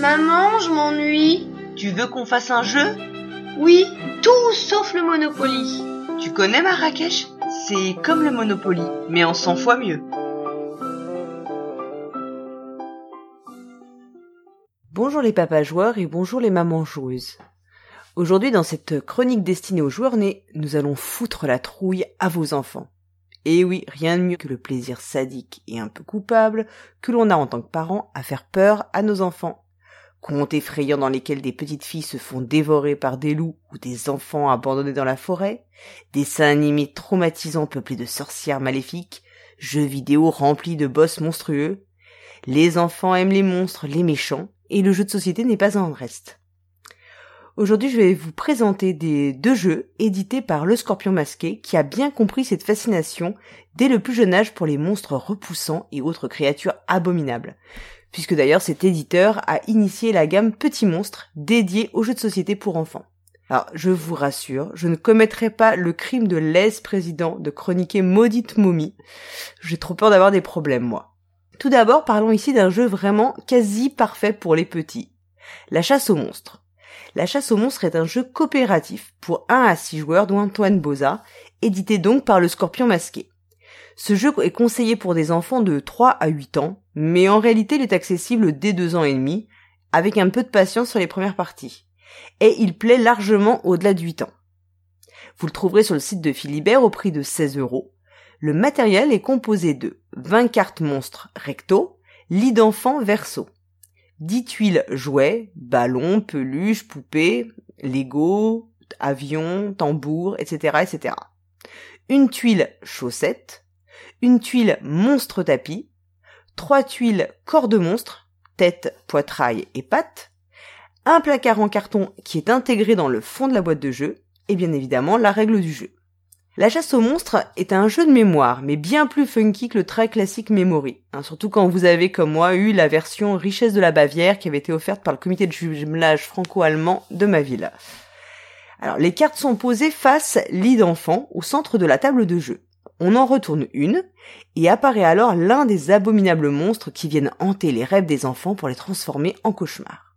Maman, je m'ennuie. Tu veux qu'on fasse un jeu? Oui, tout sauf le Monopoly. Tu connais Marrakech? C'est comme le Monopoly, mais en 100 fois mieux. Bonjour les papas joueurs et bonjour les mamans joueuses. Aujourd'hui dans cette chronique destinée aux joueurs nés, nous allons foutre la trouille à vos enfants. Et oui, rien de mieux que le plaisir sadique et un peu coupable que l'on a en tant que parents à faire peur à nos enfants. Contes effrayants dans lesquels des petites filles se font dévorer par des loups ou des enfants abandonnés dans la forêt, dessins animés traumatisants peuplés de sorcières maléfiques, jeux vidéo remplis de boss monstrueux. Les enfants aiment les monstres, les méchants, et le jeu de société n'est pas un reste. Aujourd'hui, je vais vous présenter des deux jeux édités par Le Scorpion Masqué qui a bien compris cette fascination dès le plus jeune âge pour les monstres repoussants et autres créatures abominables. Puisque d'ailleurs cet éditeur a initié la gamme Petits Monstres dédiée aux jeux de société pour enfants. Alors, je vous rassure, je ne commettrai pas le crime de l'aise-président de chroniquer Maudite Momie. J'ai trop peur d'avoir des problèmes, moi. Tout d'abord, parlons ici d'un jeu vraiment quasi parfait pour les petits. La chasse aux monstres. La chasse aux monstres est un jeu coopératif pour 1 à 6 joueurs dont Antoine Boza, édité donc par le Scorpion Masqué. Ce jeu est conseillé pour des enfants de 3 à 8 ans, mais en réalité il est accessible dès 2 ans et demi, avec un peu de patience sur les premières parties. Et il plaît largement au-delà de 8 ans. Vous le trouverez sur le site de Philibert au prix de 16 euros. Le matériel est composé de 20 cartes monstres recto, lit d'enfant verso. 10 tuiles jouets, ballons, peluches, poupées, Lego, avions, tambours, etc., etc. Une tuile chaussette, une tuile monstre tapis, trois tuiles corps de monstre, tête, poitrail et pattes, un placard en carton qui est intégré dans le fond de la boîte de jeu, et bien évidemment la règle du jeu. La chasse aux monstres est un jeu de mémoire, mais bien plus funky que le très classique Memory. Hein, surtout quand vous avez, comme moi, eu la version Richesse de la Bavière qui avait été offerte par le comité de jumelage franco-allemand de ma ville. Alors, les cartes sont posées face lit d'enfant au centre de la table de jeu. On en retourne une, et apparaît alors l'un des abominables monstres qui viennent hanter les rêves des enfants pour les transformer en cauchemars.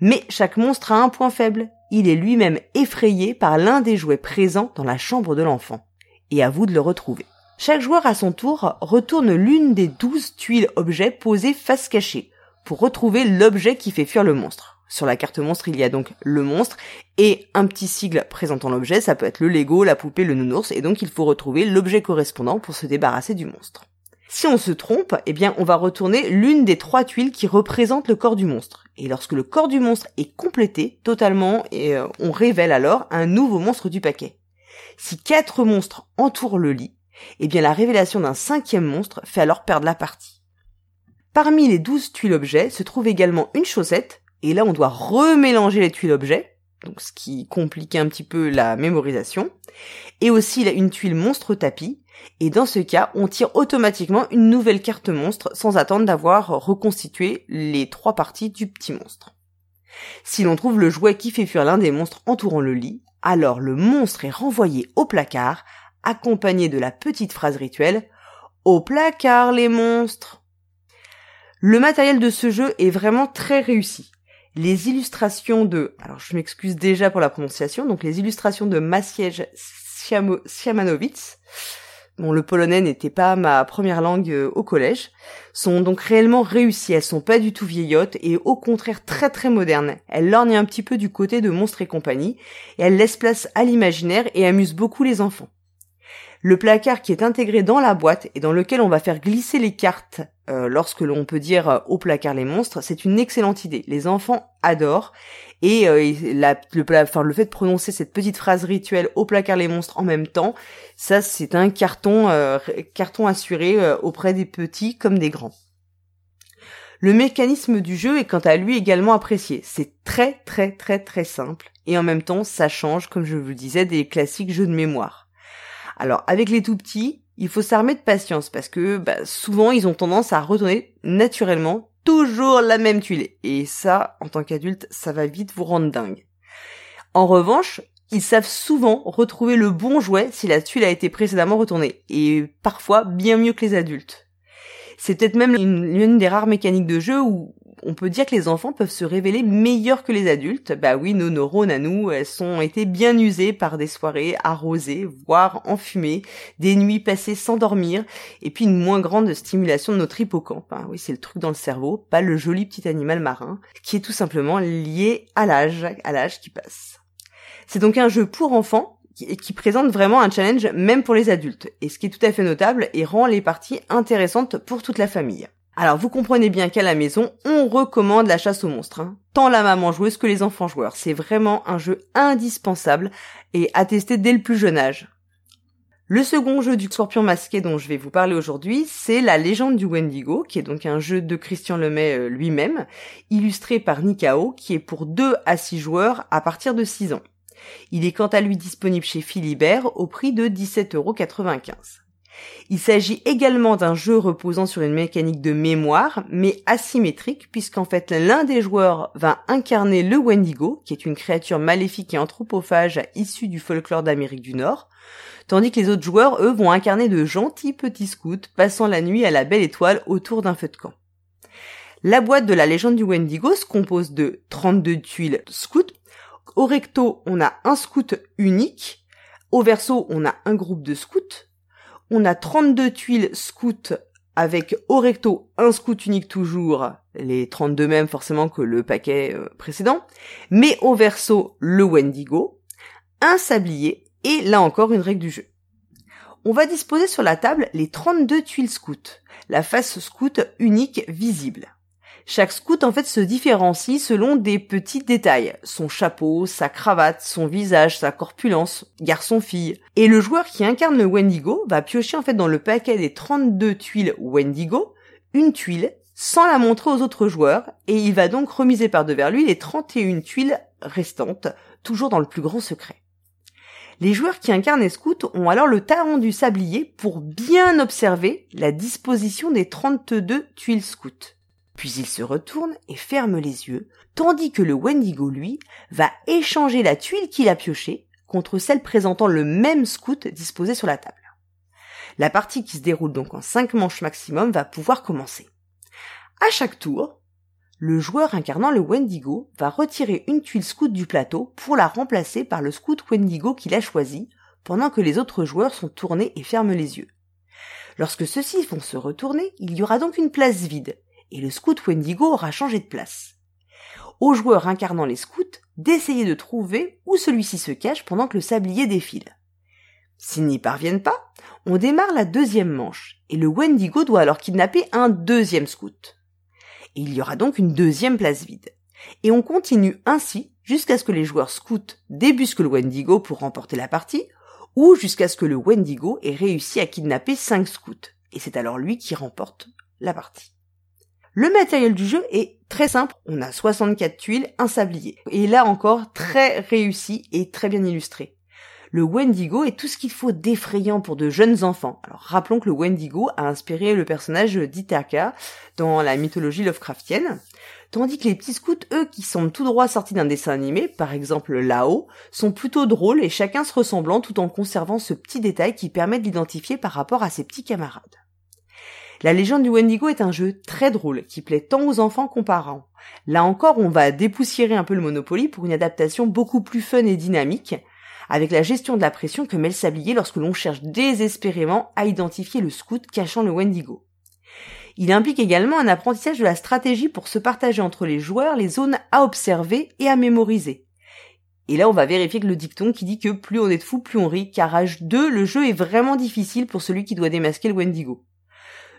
Mais chaque monstre a un point faible, il est lui-même effrayé par l'un des jouets présents dans la chambre de l'enfant. Et à vous de le retrouver. Chaque joueur à son tour retourne l'une des douze tuiles objets posées face cachée pour retrouver l'objet qui fait fuir le monstre. Sur la carte monstre, il y a donc le monstre et un petit sigle présentant l'objet, ça peut être le Lego, la poupée, le nounours, et donc il faut retrouver l'objet correspondant pour se débarrasser du monstre. Si on se trompe, eh bien on va retourner l'une des trois tuiles qui représentent le corps du monstre. Et lorsque le corps du monstre est complété totalement, et euh, on révèle alors un nouveau monstre du paquet. Si quatre monstres entourent le lit, eh bien la révélation d'un cinquième monstre fait alors perdre la partie. Parmi les douze tuiles objets se trouve également une chaussette, et là on doit remélanger les tuiles objets, donc ce qui complique un petit peu la mémorisation, et aussi une tuile monstre tapis, et dans ce cas, on tire automatiquement une nouvelle carte monstre sans attendre d'avoir reconstitué les trois parties du petit monstre. Si l'on trouve le jouet qui fait fuir l'un des monstres entourant le lit, alors le monstre est renvoyé au placard, accompagné de la petite phrase rituelle Au placard les monstres! Le matériel de ce jeu est vraiment très réussi les illustrations de, alors je m'excuse déjà pour la prononciation, donc les illustrations de Maciej Siamanowicz, bon le polonais n'était pas ma première langue euh, au collège, sont donc réellement réussies, elles sont pas du tout vieillottes et au contraire très très modernes. Elles lorgnent un petit peu du côté de Monstres et compagnie, et elles laissent place à l'imaginaire et amusent beaucoup les enfants. Le placard qui est intégré dans la boîte et dans lequel on va faire glisser les cartes euh, lorsque l'on peut dire euh, au placard les monstres, c'est une excellente idée. Les enfants adorent et euh, le, enfin, le fait de prononcer cette petite phrase rituelle au placard les monstres en même temps, ça c'est un carton carton assuré auprès des petits comme des grands. Le mécanisme du jeu est quant à lui également apprécié. C'est très très très très simple et en même temps ça change, comme je vous le disais, des classiques jeux de mémoire. Alors avec les tout petits, il faut s'armer de patience parce que bah, souvent ils ont tendance à retourner naturellement toujours la même tuile. Et ça, en tant qu'adulte, ça va vite vous rendre dingue. En revanche, ils savent souvent retrouver le bon jouet si la tuile a été précédemment retournée, et parfois bien mieux que les adultes. C'est peut-être même une, des rares mécaniques de jeu où on peut dire que les enfants peuvent se révéler meilleurs que les adultes. Bah oui, nos neurones à nous, elles sont été bien usées par des soirées arrosées, voire enfumées, des nuits passées sans dormir, et puis une moins grande stimulation de notre hippocampe. Hein. Oui, c'est le truc dans le cerveau, pas le joli petit animal marin, qui est tout simplement lié à l'âge, à l'âge qui passe. C'est donc un jeu pour enfants qui présente vraiment un challenge même pour les adultes, et ce qui est tout à fait notable et rend les parties intéressantes pour toute la famille. Alors vous comprenez bien qu'à la maison, on recommande la chasse aux monstres. Hein. Tant la maman joueuse que les enfants joueurs. C'est vraiment un jeu indispensable et à tester dès le plus jeune âge. Le second jeu du scorpion masqué dont je vais vous parler aujourd'hui, c'est La légende du Wendigo, qui est donc un jeu de Christian Lemay euh, lui-même, illustré par Nikao, qui est pour 2 à 6 joueurs à partir de 6 ans. Il est quant à lui disponible chez Philibert au prix de 17,95€. Il s'agit également d'un jeu reposant sur une mécanique de mémoire, mais asymétrique, puisqu'en fait l'un des joueurs va incarner le Wendigo, qui est une créature maléfique et anthropophage issue du folklore d'Amérique du Nord, tandis que les autres joueurs, eux, vont incarner de gentils petits scouts passant la nuit à la belle étoile autour d'un feu de camp. La boîte de la légende du Wendigo se compose de 32 tuiles scouts. Au recto, on a un scout unique. Au verso, on a un groupe de scouts. On a 32 tuiles scouts avec au recto un scout unique toujours, les 32 mêmes forcément que le paquet euh, précédent, mais au verso le Wendigo, un sablier et là encore une règle du jeu. On va disposer sur la table les 32 tuiles scouts, la face scout unique visible. Chaque scout en fait se différencie selon des petits détails. Son chapeau, sa cravate, son visage, sa corpulence, garçon-fille. Et le joueur qui incarne le Wendigo va piocher en fait dans le paquet des 32 tuiles Wendigo une tuile sans la montrer aux autres joueurs et il va donc remiser par devers lui les 31 tuiles restantes, toujours dans le plus grand secret. Les joueurs qui incarnent les scouts ont alors le talon du sablier pour bien observer la disposition des 32 tuiles scouts. Puis il se retourne et ferme les yeux, tandis que le Wendigo, lui, va échanger la tuile qu'il a piochée contre celle présentant le même scout disposé sur la table. La partie qui se déroule donc en 5 manches maximum va pouvoir commencer. À chaque tour, le joueur incarnant le Wendigo va retirer une tuile scout du plateau pour la remplacer par le scout Wendigo qu'il a choisi, pendant que les autres joueurs sont tournés et ferment les yeux. Lorsque ceux-ci vont se retourner, il y aura donc une place vide, et le scout Wendigo aura changé de place. Aux joueurs incarnant les scouts d'essayer de trouver où celui-ci se cache pendant que le sablier défile. S'ils n'y parviennent pas, on démarre la deuxième manche, et le Wendigo doit alors kidnapper un deuxième scout. Et il y aura donc une deuxième place vide. Et on continue ainsi jusqu'à ce que les joueurs scouts débusquent le Wendigo pour remporter la partie, ou jusqu'à ce que le Wendigo ait réussi à kidnapper cinq scouts. Et c'est alors lui qui remporte la partie. Le matériel du jeu est très simple. On a 64 tuiles, un sablier. Et là encore, très réussi et très bien illustré. Le Wendigo est tout ce qu'il faut d'effrayant pour de jeunes enfants. Alors rappelons que le Wendigo a inspiré le personnage d'Ithaka dans la mythologie Lovecraftienne. Tandis que les petits scouts, eux, qui semblent tout droit sortis d'un dessin animé, par exemple là-haut, sont plutôt drôles et chacun se ressemblant tout en conservant ce petit détail qui permet de l'identifier par rapport à ses petits camarades. La légende du Wendigo est un jeu très drôle qui plaît tant aux enfants qu'aux parents. Là encore, on va dépoussiérer un peu le Monopoly pour une adaptation beaucoup plus fun et dynamique, avec la gestion de la pression que met le sablier lorsque l'on cherche désespérément à identifier le scout cachant le Wendigo. Il implique également un apprentissage de la stratégie pour se partager entre les joueurs les zones à observer et à mémoriser. Et là, on va vérifier que le dicton qui dit que plus on est de fou, plus on rit, car âge 2, le jeu est vraiment difficile pour celui qui doit démasquer le Wendigo.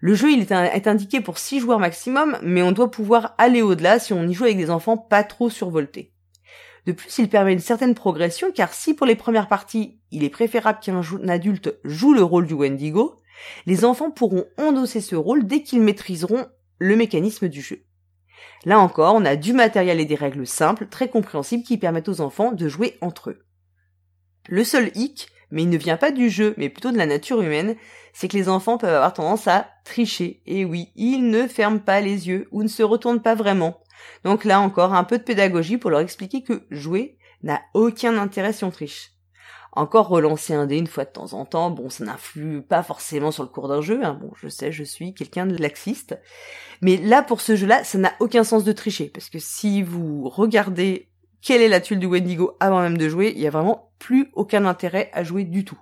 Le jeu il est, indiqué pour 6 joueurs maximum, mais on doit pouvoir aller au-delà si on y joue avec des enfants pas trop survoltés. De plus, il permet une certaine progression car si pour les premières parties, il est préférable qu'un adulte joue le rôle du Wendigo, les enfants pourront endosser ce rôle dès qu'ils maîtriseront le mécanisme du jeu. Là encore, on a du matériel et des règles simples, très compréhensibles qui permettent aux enfants de jouer entre eux. Le seul hic, mais il ne vient pas du jeu, mais plutôt de la nature humaine, c'est que les enfants peuvent avoir tendance à tricher. Et oui, ils ne ferment pas les yeux ou ne se retournent pas vraiment. Donc là encore, un peu de pédagogie pour leur expliquer que jouer n'a aucun intérêt si on triche. Encore relancer un dé une fois de temps en temps, bon, ça n'influe pas forcément sur le cours d'un jeu, hein. bon, je sais, je suis quelqu'un de laxiste. Mais là, pour ce jeu-là, ça n'a aucun sens de tricher, parce que si vous regardez quelle est la tuile du Wendigo avant même de jouer, il y a vraiment plus aucun intérêt à jouer du tout.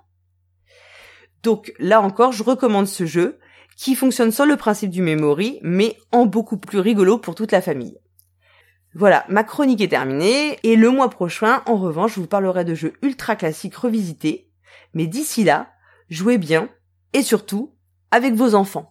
Donc là encore, je recommande ce jeu, qui fonctionne sur le principe du memory, mais en beaucoup plus rigolo pour toute la famille. Voilà, ma chronique est terminée, et le mois prochain, en revanche, je vous parlerai de jeux ultra classiques revisités, mais d'ici là, jouez bien, et surtout, avec vos enfants.